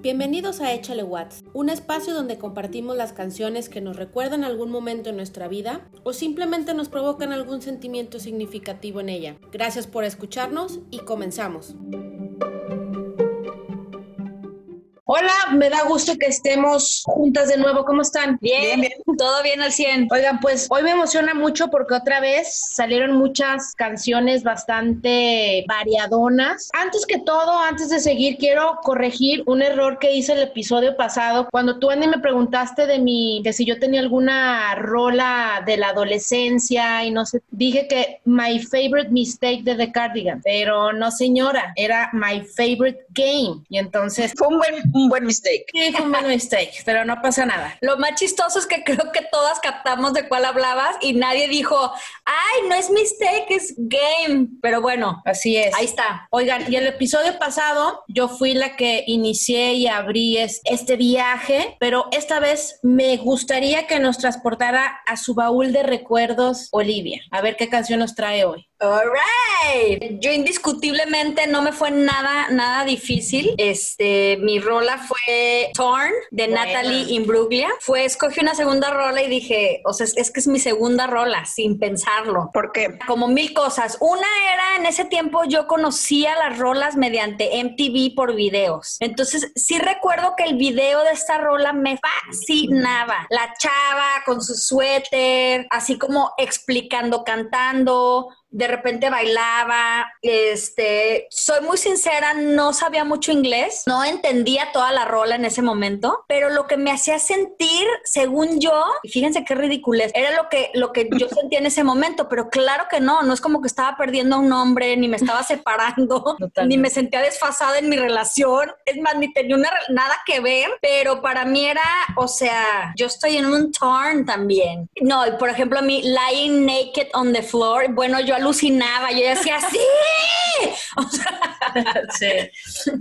Bienvenidos a Échale Watts, un espacio donde compartimos las canciones que nos recuerdan algún momento en nuestra vida o simplemente nos provocan algún sentimiento significativo en ella. Gracias por escucharnos y comenzamos. Hola, me da gusto que estemos juntas de nuevo. ¿Cómo están? Bien, bien, todo bien al 100. Oigan, pues hoy me emociona mucho porque otra vez salieron muchas canciones bastante variadonas. Antes que todo, antes de seguir, quiero corregir un error que hice el episodio pasado. Cuando tú, Andy, me preguntaste de mi, que si yo tenía alguna rola de la adolescencia y no sé, dije que my favorite mistake de The Cardigan, pero no señora, era my favorite game. Y entonces... Fue un buen un buen mistake. Sí, fue un buen mistake, pero no pasa nada. Lo más chistoso es que creo que todas captamos de cuál hablabas y nadie dijo, ay, no es mistake, es game. Pero bueno, así es. Ahí está. Oigan, y el episodio pasado yo fui la que inicié y abrí este viaje, pero esta vez me gustaría que nos transportara a su baúl de recuerdos Olivia. A ver qué canción nos trae hoy. Alright. Yo indiscutiblemente no me fue nada, nada difícil. Este, mi rola fue Torn de Natalie Imbruglia. Fue, escogí una segunda rola y dije, o sea, es, que es mi segunda rola, sin pensarlo. porque Como mil cosas. Una era, en ese tiempo yo conocía las rolas mediante MTV por videos. Entonces, sí recuerdo que el video de esta rola me fascinaba. La chava con su suéter, así como explicando, cantando de repente bailaba, este, soy muy sincera, no sabía mucho inglés, no entendía toda la rola en ese momento, pero lo que me hacía sentir, según yo, y fíjense qué ridículo era lo que, lo que yo sentía en ese momento, pero claro que no, no es como que estaba perdiendo a un hombre, ni me estaba separando, ni me sentía desfasada en mi relación, es más, ni tenía nada que ver, pero para mí era, o sea, yo estoy en un turn también. No, y por ejemplo, a mí, lying naked on the floor, bueno, yo alucinaba, yo decía, ¡sí! sí,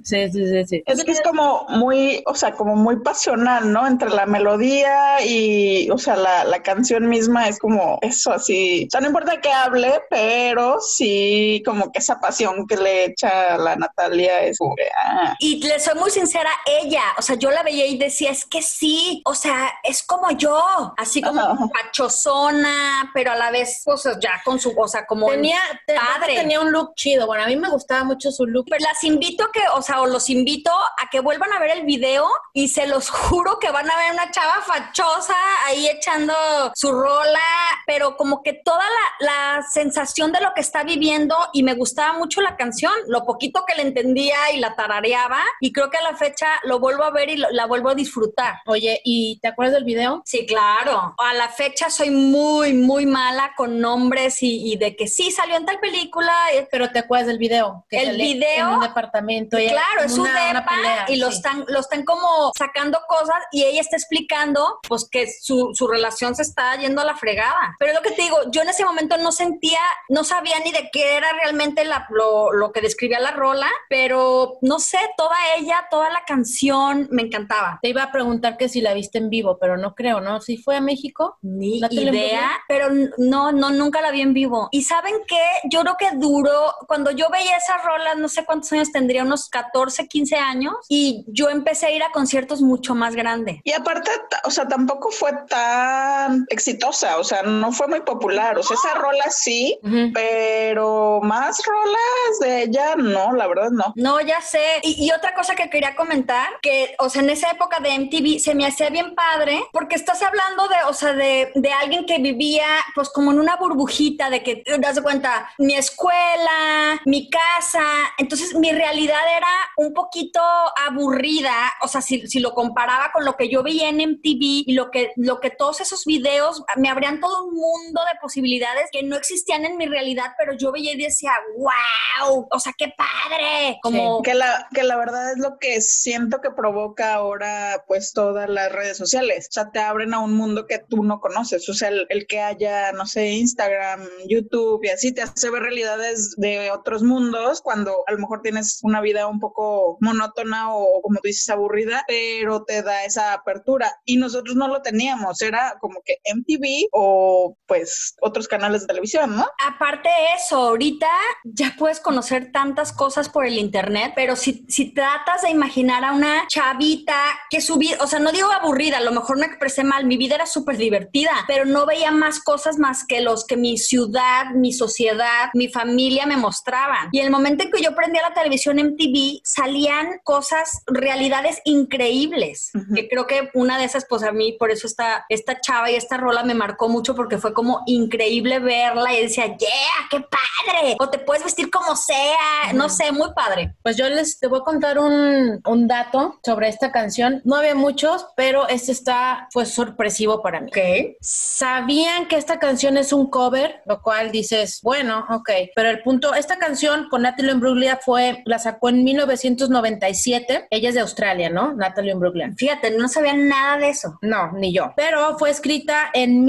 sí, sí, sí, Es que es como muy, o sea, como muy pasional, ¿no? Entre la melodía y, o sea, la, la canción misma es como eso así. O sea, no importa que hable, pero sí como que esa pasión que le echa la Natalia es ah. Y le soy muy sincera, ella, o sea, yo la veía y decía, es que sí, o sea, es como yo, así como pachosona, pero a la vez, o sea, ya con su, o sea, como tenía, padre. Tenía un look chido. Bueno, a mí me gustaba mucho su look. Pero las invito a que, o sea, o los invito a que vuelvan a ver el video y se los juro que van a ver una chava fachosa ahí echando su rola, pero como que toda la, la sensación de lo que está viviendo y me gustaba mucho la canción, lo poquito que le entendía y la tarareaba y creo que a la fecha lo vuelvo a ver y la vuelvo a disfrutar. Oye, ¿y te acuerdas del video? Sí, claro. A la fecha soy muy, muy mala con nombres y, y de que sí salió en tal película. Pero te acuerdas del video. Que el video. En un departamento. claro, es un depa y lo, están, lo están como sacando cosas y ella está explicando pues que su, su relación se está yendo a la fregada. Pero lo que te digo, yo en ese momento no sentía, no sabía ni de qué era realmente la, lo, lo que describía la rola, pero no sé, toda ella, toda la canción me encantaba. Te iba a preguntar que si la viste en vivo, pero no creo, ¿no? Si fue a México. Ni idea, pero no, no, nunca la vi en vivo. Y saben qué, yo creo que duró, cuando yo veía esa rola, no sé cuántos años tendría, unos 14, 15 años, y yo empecé a ir a conciertos mucho más grande. Y aparte, o sea, tampoco fue tan exitosa, o sea, no fue muy popular, o sea, esa rola sí, pero más rolas de ella, no, la verdad no. No, ya sé. Y, y, otra cosa que quería comentar, que, o sea, en esa época de MTV se me hacía bien padre, porque estás hablando de, o sea, de, de alguien que vivía, pues, como en una burbujita, de que, das de cuenta, mi escuela, mi casa. Entonces mi realidad era un poquito aburrida, o sea, si, si, lo comparaba con lo que yo veía en MTV y lo que, lo que todos esos videos me abrían todo un mundo de posibilidades que no existían en mi realidad, pero yo veía y decía, wow, o sea, qué padre. Como... que, la, que la verdad es lo que siento que provoca ahora pues todas las redes sociales, o sea, te abren a un mundo que tú no conoces, o sea, el, el que haya, no sé, Instagram, YouTube y así te hace ver realidades de otros mundos cuando a lo mejor tienes una vida un poco monótona o como tú dices aburrida, pero te da esa apertura. Y nosotros no lo teníamos, era como que MTV o pues otros canales de televisión, ¿no? Aparte de eso, ahorita ya puedes conocer tantas cosas por el internet, pero si, si tratas de imaginar a una chavita que su vida, o sea, no digo aburrida, a lo mejor me expresé mal, mi vida era súper divertida, pero no veía más cosas más que los que mi ciudad, mi sociedad, mi familia me mostraban. Y el momento en que yo prendía la televisión en TV, salían cosas, realidades increíbles, que creo que una de esas, pues a mí, por eso esta, esta chava y esta rola me marcó mucho porque fue como increíble verla y decía, yeah, qué padre, o te puedes vestir como sea, no sé, muy padre. Pues yo les te voy a contar un, un dato sobre esta canción. No había muchos, pero este está, fue sorpresivo para mí. Ok. Sabían que esta canción es un cover, lo cual dices, bueno, ok, pero el punto, esta canción con Natalie Imbruglia fue, la sacó en 1997, ella es de Australia, ¿no? Natalie Imbruglia. Fíjate, no sabía nada de eso. No, ni yo. Pero fue escrita en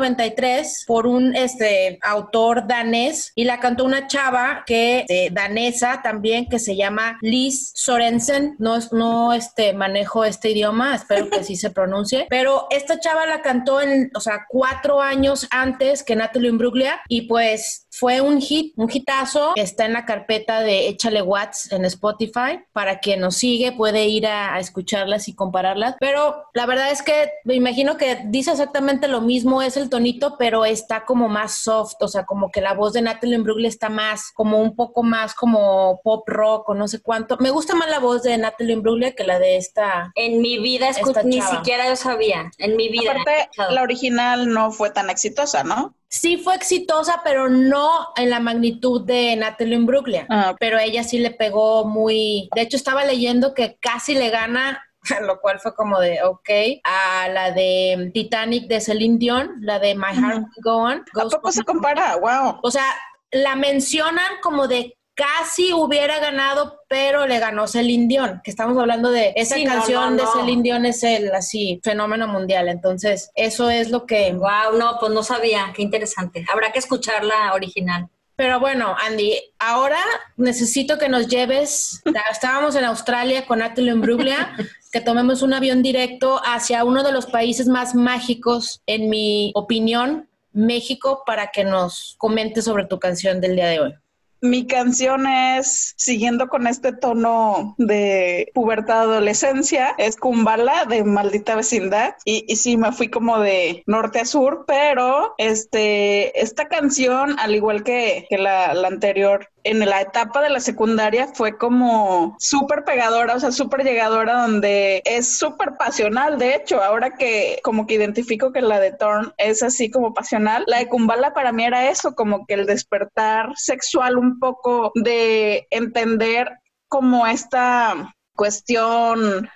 1993 por un este, autor danés y la cantó una chava que eh, danesa también que se llama Liz Sorensen. No, no este, manejo este idioma, espero que sí se pronuncie. Pero esta chava la cantó en, o sea, cuatro años antes que Natalie Imbruglia y pues fue un hit, un hitazo. Está en la carpeta de Échale Watts en Spotify. Para quien nos sigue puede ir a, a escucharlas y compararlas. Pero la verdad es que me imagino que dice exactamente lo mismo, es el tonito, pero está como más soft, o sea, como que la voz de Natalie Imbruglia está más, como un poco más como pop rock o no sé cuánto. Me gusta más la voz de Natalie Imbruglia que la de esta. En mi vida, Esta ni siquiera yo sabía. En mi vida. Aparte, la original no fue tan exitosa, ¿no? Sí fue exitosa, pero no en la magnitud de Natalie Imbruglia. Ah, pero ella sí le pegó muy. De hecho, estaba leyendo que casi le gana, lo cual fue como de ok, a la de Titanic de Celine Dion, la de My Heart Will Go On. ¿A poco se compara? ¡Wow! O sea, la mencionan como de casi hubiera ganado, pero le ganó Celine Dion, que estamos hablando de esa Sí, no, canción no, de no. Celine Dion es el así fenómeno mundial. Entonces, eso es lo que Wow, no, pues no sabía. Qué interesante. Habrá que escuchar la original. Pero bueno, Andy, ahora necesito que nos lleves. Estábamos en Australia con Natalie Imbruglia, que tomemos un avión directo hacia uno de los países más mágicos, en mi opinión, México, para que nos comentes sobre tu canción del día de hoy. Mi canción es, siguiendo con este tono de pubertad adolescencia, es Kumbala de Maldita Vecindad. Y, sí, me fui como de norte a sur, pero este, esta canción, al igual que, la anterior, en la etapa de la secundaria fue como súper pegadora, o sea, súper llegadora, donde es súper pasional. De hecho, ahora que como que identifico que la de Thorn es así como pasional, la de Kumbala para mí era eso, como que el despertar sexual un poco de entender como esta cuestión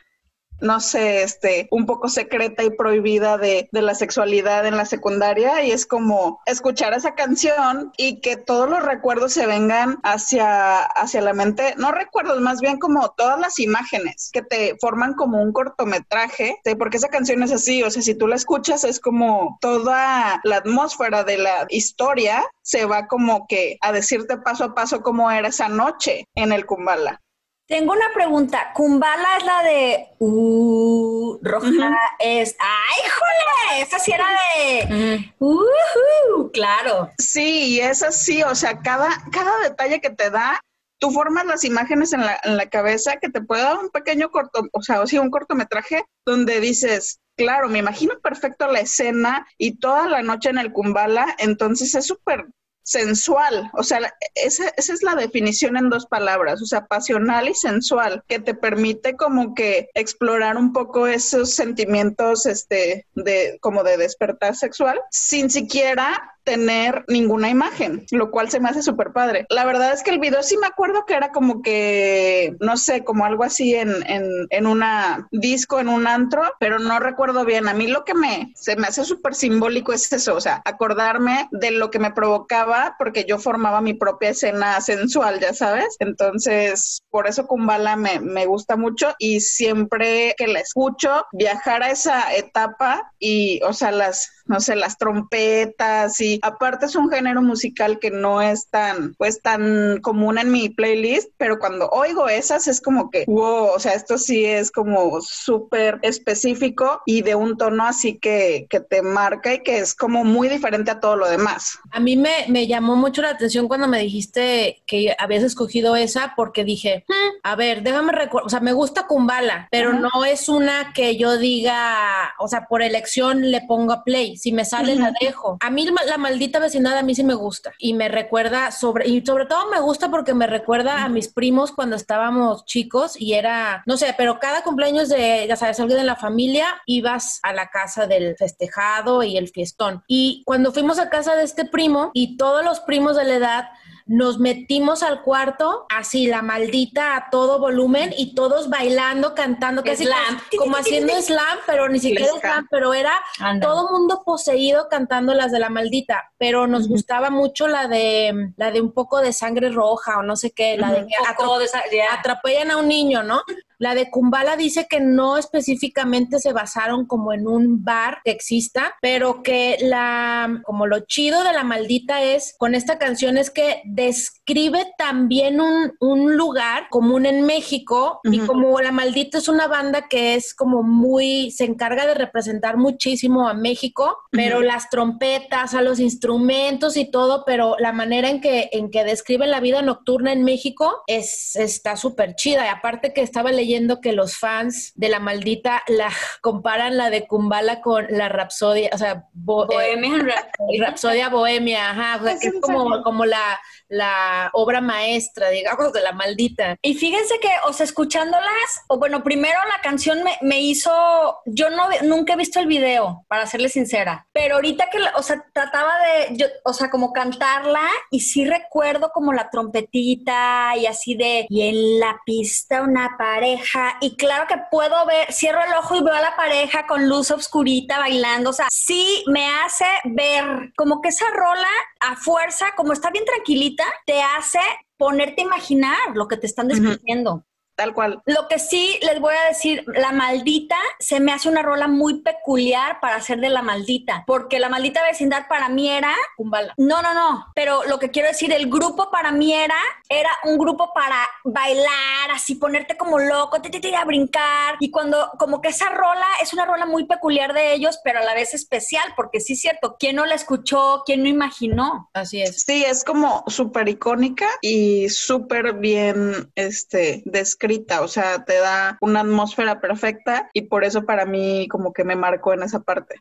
no sé, este, un poco secreta y prohibida de, de la sexualidad en la secundaria y es como escuchar esa canción y que todos los recuerdos se vengan hacia, hacia la mente, no recuerdos, más bien como todas las imágenes que te forman como un cortometraje, ¿sí? porque esa canción es así, o sea, si tú la escuchas es como toda la atmósfera de la historia se va como que a decirte paso a paso cómo era esa noche en el Kumbala. Tengo una pregunta. Kumbala es la de uh, roja es. ¡Ay, jole! Esa sí era de. Uh, claro. Sí, y es así, o sea, cada, cada detalle que te da, tú formas las imágenes en la, en la cabeza que te puede dar un pequeño corto, o sea, o sí, un cortometraje donde dices, claro, me imagino perfecto la escena y toda la noche en el Kumbala, entonces es súper sensual, o sea, esa, esa es la definición en dos palabras, o sea, pasional y sensual, que te permite como que explorar un poco esos sentimientos, este, de, como de despertar sexual, sin siquiera tener ninguna imagen, lo cual se me hace súper padre. La verdad es que el video sí me acuerdo que era como que, no sé, como algo así en, en, en una disco, en un antro, pero no recuerdo bien. A mí lo que me, se me hace súper simbólico es eso, o sea, acordarme de lo que me provocaba porque yo formaba mi propia escena sensual, ya sabes. Entonces, por eso Kumbala me, me gusta mucho y siempre que la escucho, viajar a esa etapa y, o sea, las, no sé, las trompetas y aparte es un género musical que no es tan, pues tan común en mi playlist, pero cuando oigo esas es como que, wow, o sea, esto sí es como súper específico y de un tono así que, que te marca y que es como muy diferente a todo lo demás. A mí me, me llamó mucho la atención cuando me dijiste que habías escogido esa porque dije, hmm, a ver, déjame recordar, o sea, me gusta Kumbala, pero no es una que yo diga, o sea, por elección le pongo a play, si me sale la dejo. A mí la maldita vecindad a mí sí me gusta y me recuerda sobre, y sobre todo me gusta porque me recuerda a mis primos cuando estábamos chicos y era, no sé, pero cada cumpleaños de, ya sabes, alguien de la familia, ibas a la casa del festejado y el fiestón. Y cuando fuimos a casa de este primo y todos los primos de la edad, nos metimos al cuarto, así la maldita a todo volumen y todos bailando, cantando, casi slam. como haciendo slam, pero ni siquiera slam, pero era todo mundo poseído cantando las de la maldita, pero nos gustaba mucho la de la de un poco de sangre roja o no sé qué, la de que atropellan a un niño, ¿no? La de Kumbala dice que no específicamente se basaron como en un bar que exista, pero que la, como lo chido de la maldita es, con esta canción es que describe también un, un lugar común en México y como la maldita es una banda que es como muy, se encarga de representar muchísimo a México, pero las trompetas, a los instrumentos y todo, pero la manera en que, en que describen la vida nocturna en México es, está súper chida. Y aparte que estaba leyendo leyendo que los fans de la maldita la comparan la de Kumbala con la Rapsodia, o sea, Bohemia Rapsodia Bohemia, ajá, o sea, que es como, como la, la obra maestra, digamos, de la maldita. Y fíjense que, o sea, escuchándolas, o bueno, primero la canción me, me hizo, yo no, nunca he visto el video, para serle sincera, pero ahorita que, o sea, trataba de, yo, o sea, como cantarla y sí recuerdo como la trompetita y así de, y en la pista una pareja, y claro que puedo ver, cierro el ojo y veo a la pareja con luz oscurita bailando, o sea, sí me hace ver como que esa rola a fuerza, como está bien tranquilita, te hace ponerte a imaginar lo que te están describiendo. Tal cual. Lo que sí les voy a decir, la maldita se me hace una rola muy peculiar para hacer de la maldita, porque la maldita vecindad para mí era Kumbala. No, no, no, pero lo que quiero decir, el grupo para mí era era un grupo para bailar, así ponerte como loco, te, te, a brincar y cuando como que esa rola es una rola muy peculiar de ellos, pero a la vez especial, porque sí es cierto, ¿quién no la escuchó? ¿Quién no imaginó? Así es. Sí, es como súper icónica y súper bien este descrita o sea, te da una atmósfera perfecta y por eso para mí como que me marcó en esa parte.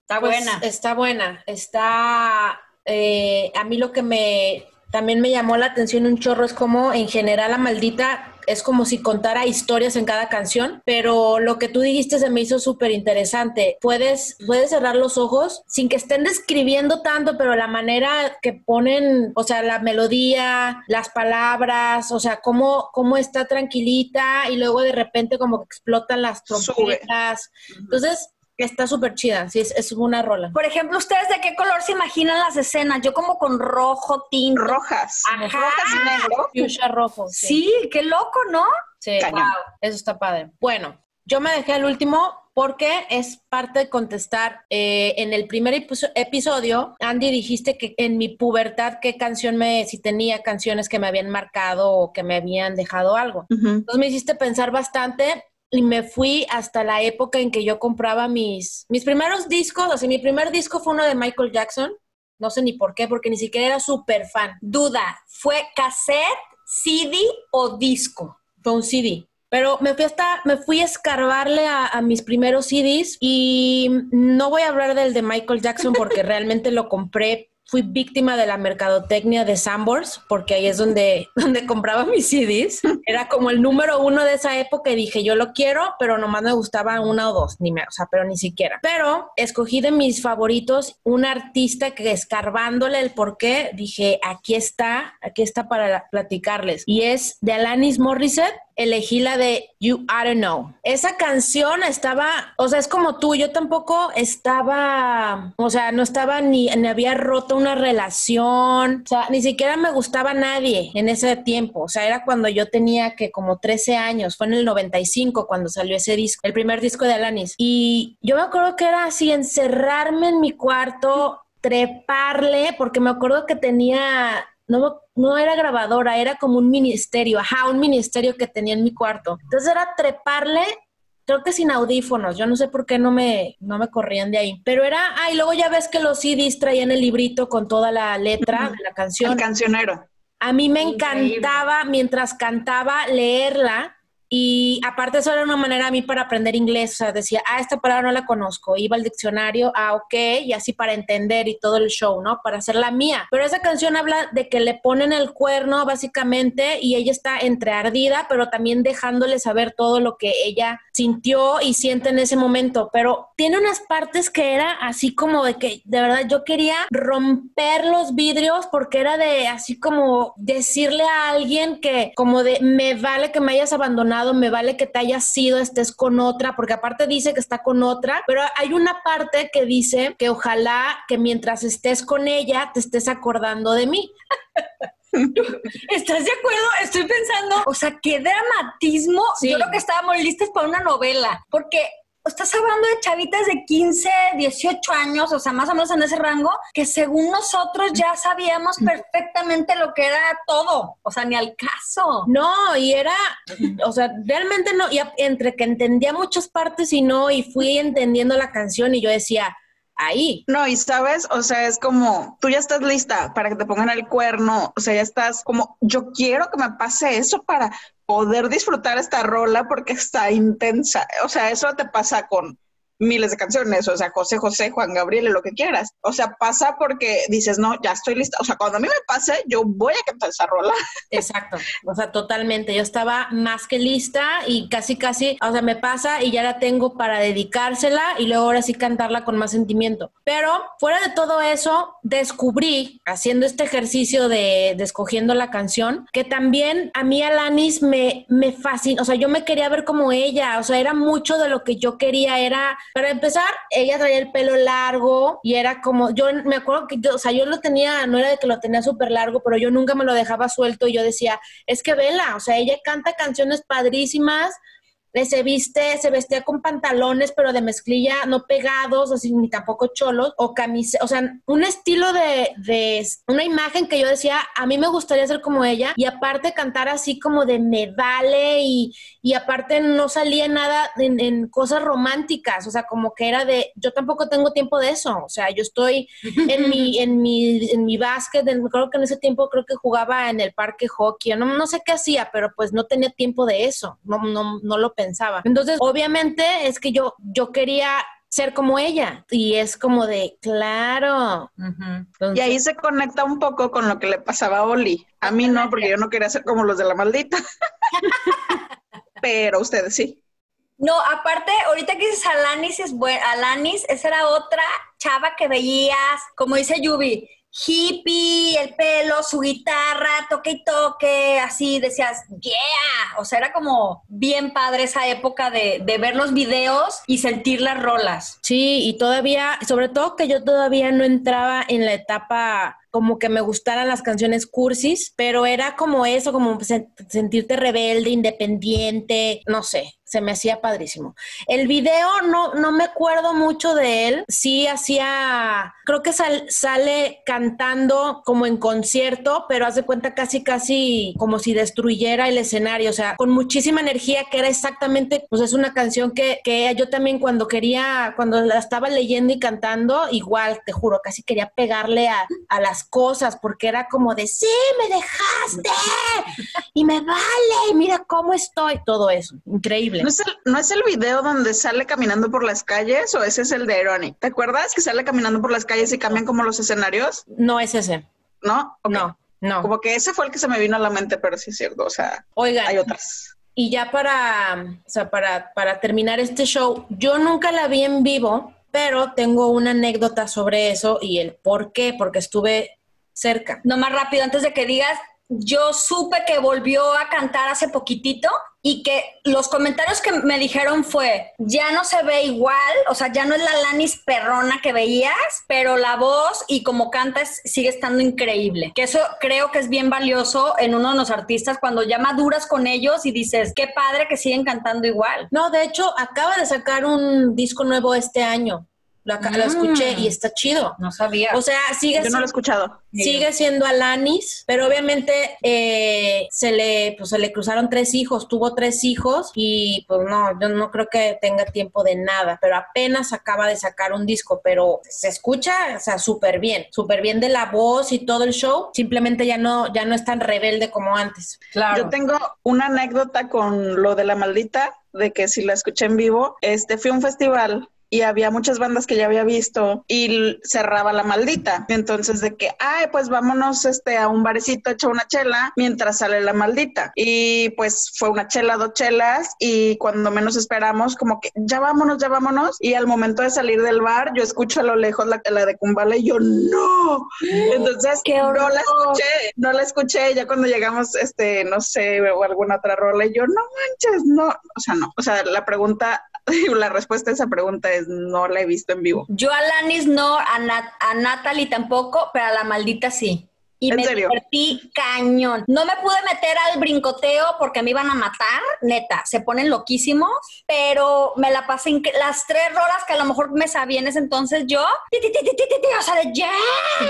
Está pues, buena. Está buena, está... Eh, a mí lo que me también me llamó la atención un chorro es como en general la maldita es como si contara historias en cada canción, pero lo que tú dijiste se me hizo súper interesante. Puedes, puedes cerrar los ojos sin que estén describiendo tanto, pero la manera que ponen, o sea, la melodía, las palabras, o sea, cómo, cómo está tranquilita y luego de repente como que explotan las trompetas. Entonces, Está súper chida, sí, es, es, una rola. Por ejemplo, ¿ustedes de qué color se imaginan las escenas? Yo como con rojo, tinto. Rojas. Ajá. Rojas y negro. Fuchsia rojo. Sí. qué loco, ¿no? Sí, wow, eso está padre. Bueno, yo me dejé al último porque es parte de contestar. Eh, en el primer episodio, Andy, dijiste que en mi pubertad, qué canción me, si tenía canciones que me habían marcado o que me habían dejado algo. Entonces me hiciste pensar bastante y me fui hasta la época en que yo compraba mis, mis primeros discos, o sea, mi primer disco fue uno de Michael Jackson, no sé ni por qué, porque ni siquiera era súper fan. Duda, ¿fue cassette, CD o disco? Fue un CD. Pero me fui hasta, me fui a escarbarle a, a, mis primeros CDs y no voy a hablar del de Michael Jackson porque realmente lo compré fui víctima de la mercadotecnia de Sambors, porque ahí es donde, donde compraba mis CDs. Era como el número uno de esa época y dije, yo lo quiero, pero nomás me gustaba una o dos, ni me, o sea, pero ni siquiera. Pero escogí de mis favoritos un artista que escarbándole el por qué, dije, aquí está, aquí está para platicarles. Y es de Alanis Morissette elegí la de You I Don't Know. Esa canción estaba, o sea, es como tú, yo tampoco estaba, o sea, no estaba ni, ni había roto una relación, o sea, ni siquiera me gustaba nadie en ese tiempo, o sea, era cuando yo tenía que como 13 años, fue en el 95 cuando salió ese disco, el primer disco de Alanis. Y yo me acuerdo que era así, encerrarme en mi cuarto treparle, porque me acuerdo que tenía, no, no era grabadora, era como un ministerio, ajá, un ministerio que tenía en mi cuarto. Entonces era treparle creo que sin audífonos, yo no sé por qué no me, no me corrían de ahí, pero era, ay, luego ya ves que los CDs traían el librito con toda la letra de la canción. El cancionero. A mí me encantaba mientras cantaba leerla y aparte eso era una manera a mí para aprender inglés, o sea, decía, ah, esta palabra no la conozco, iba al diccionario, ah, ok, y así para entender y todo el show, ¿no? Para hacer la mía. Pero esa canción habla de que le ponen el cuerno básicamente y ella está entre ardida, pero también dejándole saber todo lo que ella sintió y siente en ese momento. Pero tiene unas partes que era así como de que de verdad yo quería romper los vidrios porque era de así como decirle a alguien que como de me vale que me hayas abandonado me vale que te hayas sido, estés con otra, porque aparte dice que está con otra, pero hay una parte que dice que ojalá que mientras estés con ella te estés acordando de mí. ¿Estás de acuerdo? Estoy pensando, o sea, qué dramatismo. Yo creo que estábamos listos para una novela, porque estás hablando de chavitas de 15, 18 años, o sea, más o menos en ese rango, que según nosotros ya sabíamos perfectamente lo que era todo, o sea, ni al caso. No, y era, o sea, realmente no, y entre que entendía muchas partes y no, y fui entendiendo la canción y yo decía, ahí. No, y sabes, o sea, es como, tú ya estás lista para que te pongan el cuerno, o sea, ya estás como, yo quiero que me pase eso para poder disfrutar esta rola porque está intensa. O sea, eso te pasa con miles de canciones, o sea, José José, Juan Gabriel, lo que quieras. O sea, pasa porque dices, no, ya estoy lista. O sea, cuando a mí me pase, yo voy a cantar esa rola. Exacto, o sea, totalmente. Yo estaba más que lista y casi, casi, o sea, me pasa y ya la tengo para dedicársela y luego ahora sí cantarla con más sentimiento. Pero fuera de todo eso, descubrí, haciendo este ejercicio de, escogiendo la canción, que también a mí Alanis me, me fascina, o sea, yo me quería ver como ella, o sea, era mucho de lo que yo quería, era para empezar, ella traía el pelo largo y era como, yo me acuerdo que, yo, o sea, yo lo tenía, no era de que lo tenía súper largo, pero yo nunca me lo dejaba suelto y yo decía, es que vela, o sea, ella canta canciones padrísimas, se viste, se vestía con pantalones, pero de mezclilla, no pegados, así ni tampoco cholos, o camisa, o sea, un estilo de, de, una imagen que yo decía, a mí me gustaría ser como ella, y aparte cantar así como de me vale, y, y aparte no salía nada en, cosas románticas, o sea, como que era de, yo tampoco tengo tiempo de eso, o sea, yo estoy en mi, en mi, en mi básquet, creo que en ese tiempo creo que jugaba en el parque hockey, no, no sé qué hacía, pero pues no tenía tiempo de eso, no, no, no lo pensé pensaba. Entonces, obviamente es que yo, yo quería ser como ella y es como de claro. y ahí se conecta un poco con lo que le pasaba a Oli. A mí no, porque yo no quería ser como los de la maldita. Pero ustedes sí. No, aparte, ahorita que dices Alanis, es buena. Alanis, esa era otra chava que veías, como dice Yubi, hippie, el pelo, su guitarra, toque y toque, así decías, yeah, o sea, era como bien padre esa época de, de, ver los videos y sentir las rolas. Sí, y todavía, sobre todo que yo todavía no entraba en la etapa como que me gustaran las canciones cursis, pero era como eso, como sentirte rebelde, independiente, no sé, se me hacía padrísimo. El video no, no me acuerdo mucho de él, sí hacía, creo que sale cantando como en concierto, pero hace cuenta casi, casi como si destruyera el escenario, o sea, con muchísima energía, que era exactamente, pues es una canción que, que yo también cuando quería, cuando la estaba leyendo y cantando, igual, te juro, casi quería pegarle a, a las cosas, porque era como de, sí, me dejaste y me vale, mira cómo estoy, todo eso, increíble. ¿No es, el, ¿No es el video donde sale caminando por las calles o ese es el de Ironic? ¿Te acuerdas que sale caminando por las calles y cambian como los escenarios? No es ese. ¿No? No, no. Como que ese fue el que se me vino a la mente, pero sí es cierto, o sea, Oigan, hay otras. Y ya para, o sea, para, para terminar este show, yo nunca la vi en vivo, pero tengo una anécdota sobre eso y el por qué, porque estuve cerca. No más rápido, antes de que digas, yo supe que volvió a cantar hace poquitito y que los comentarios que me dijeron fue, ya no se ve igual, o sea, ya no es la Lanis perrona que veías, pero la voz y como cantas sigue estando increíble. Que eso creo que es bien valioso en uno de los artistas cuando ya maduras con ellos y dices, qué padre que siguen cantando igual. No, de hecho, acaba de sacar un disco nuevo este año Lo, acá- lo escuché y está chido. No sabía. O sea, sigue Yo no lo he escuchado. Sigue siendo Alanis, pero obviamente eh, se le pues se le cruzaron tres hijos, tuvo tres hijos y pues no, yo no creo que tenga tiempo de nada, pero apenas acaba de sacar un disco, pero se escucha, o sea, súper bien, súper bien de la voz y todo el show, simplemente ya no ya no es tan rebelde como antes. claro. Yo tengo una anécdota con lo de la maldita, de que si la escuché en vivo, este fui a un festival y había muchas bandas que ya había visto y cerraba la maldita. Entonces de que, ay, pues vámonos este a un barecito, echa una chela mientras sale la maldita. Y pues fue una chela, dos chelas y cuando menos esperamos como que ya vámonos, ya vámonos y al momento de salir del bar yo escucho a lo lejos la, la de Kumbala y yo no. Entonces ¡Qué no la escuché, no la escuché ya cuando llegamos este no sé o alguna otra rola y yo no manches, no, o sea, no. O sea, la pregunta la respuesta a esa pregunta es no la he visto en vivo. Yo a Lanis no, a, Nat- a Natalie tampoco, pero a la maldita sí. Y ¿En me serio? divertí cañón. No me pude meter al brincoteo porque me iban a matar, neta, se ponen loquísimos, pero me la pasé las tres rolas que a lo mejor me sabía en ese entonces yo, ti, ti, ti, ti, ti, ti, ti, o sea, de ya,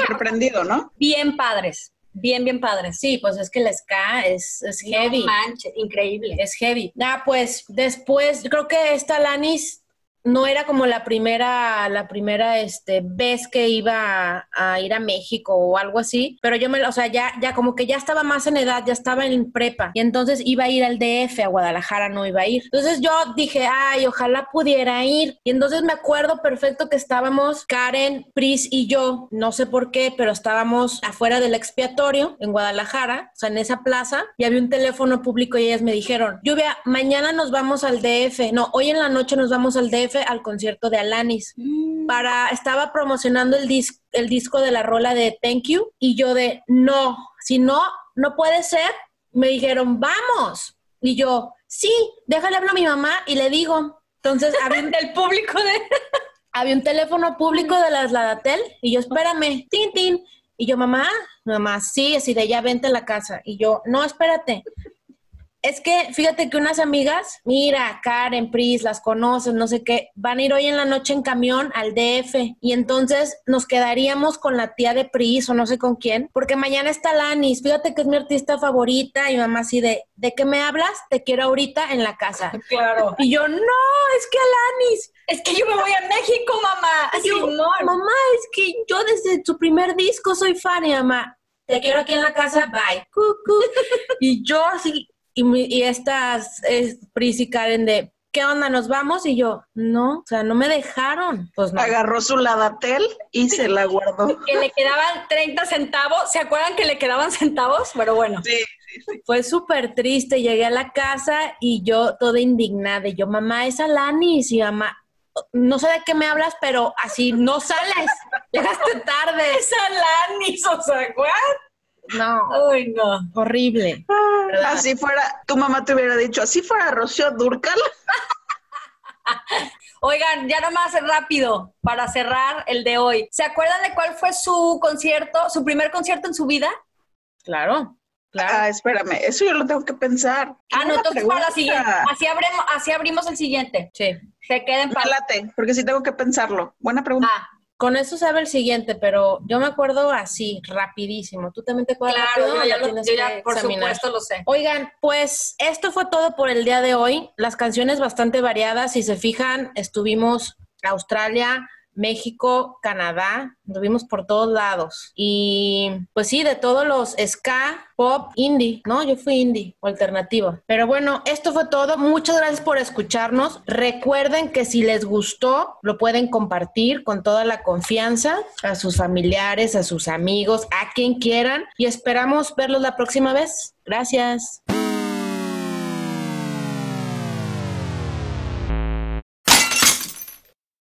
Sorprendido, ¿no? bien padres, bien, bien padres. Sí, pues es que el ska es, es heavy. No manches, increíble. Es heavy. Ah, pues después, yo creo que esta Lanis no era como la primera, la primera este, vez que iba a, a ir a México o algo así, pero yo me, o sea, ya, ya como que ya estaba más en edad, ya estaba en prepa, y entonces iba a ir al DF, a Guadalajara no iba a ir. Entonces yo dije, ay, ojalá pudiera ir. Y entonces me acuerdo perfecto que estábamos Karen, Pris y yo, no sé por qué, pero estábamos afuera del expiatorio en Guadalajara, o sea, en esa plaza, y había un teléfono público y ellas me dijeron, Lluvia, mañana nos vamos al DF, no, hoy en la noche nos vamos al DF al concierto de Alanis. Para, estaba promocionando el, dis- el disco de la rola de Thank You y yo de, no, si no, no puede ser. Me dijeron, vamos. Y yo, sí, déjale hablar a mi mamá y le digo. Entonces, había un, Del público de... había un teléfono público de las Ladatel y yo, espérame, tin, tin. Y yo, mamá, mamá, sí, así de ya vente a la casa. Y yo, no, espérate. Es que fíjate que unas amigas, mira, Karen, Pris, las conoces, no sé qué, van a ir hoy en la noche en camión al DF y entonces nos quedaríamos con la tía de Pris o no sé con quién, porque mañana está Lanis, fíjate que es mi artista favorita y mamá así de, ¿de qué me hablas? Te quiero ahorita en la casa. Claro. Y yo, no, es que Alanis, Es que yo me voy a México, mamá. yo, Simón. mamá, es que yo desde su primer disco soy fan y mamá, te quiero aquí en la casa, bye. Cucu. y yo así, y, mi- y estas es, Pris y Karen de, ¿qué onda? ¿Nos vamos? Y yo, no, o sea, no me dejaron. Pues no. Agarró su ladatel y se la guardó. que le quedaban 30 centavos. ¿Se acuerdan que le quedaban centavos? Pero bueno. Sí, Fue súper triste. Llegué a la casa y yo toda indignada. Y yo, mamá, es Alanis. Y mamá, no sé de qué me hablas, pero así no sales. Llegaste tarde. Es Alanis, o sea, ¿what? No, Ay, no. horrible. así fuera, tu mamá te hubiera dicho, así fuera Rocío Durcal. Oigan, ya nomás rápido para cerrar el de hoy. ¿Se acuerdan de cuál fue su concierto, su primer concierto en su vida? Claro, claro. Ah, espérame, eso yo lo tengo que pensar. Ah, no, entonces para la siguiente. Así abrimos, así abrimos el siguiente. Sí. Se queden para. porque sí tengo que pensarlo. Buena pregunta. Ah, Con eso sabe el siguiente, pero yo me acuerdo así, rapidísimo. ¿Tú también te acuerdas claro, rápido? yo ya, lo- tienes yo ya por examinar? supuesto lo sé. Oigan, pues esto fue todo por el día de hoy. Las canciones bastante variadas. Si se fijan, estuvimos Australia, México, Canadá, estuvimos por todos lados. Y pues sí, de todos los ska, pop, indie, ¿no? Yo fui indie o alternativo. Pero bueno, esto fue todo. Muchas gracias por escucharnos. Recuerden que si les gustó, lo pueden compartir con toda la confianza a sus familiares, a sus amigos, a quien quieran. Y esperamos verlos la próxima vez. Gracias.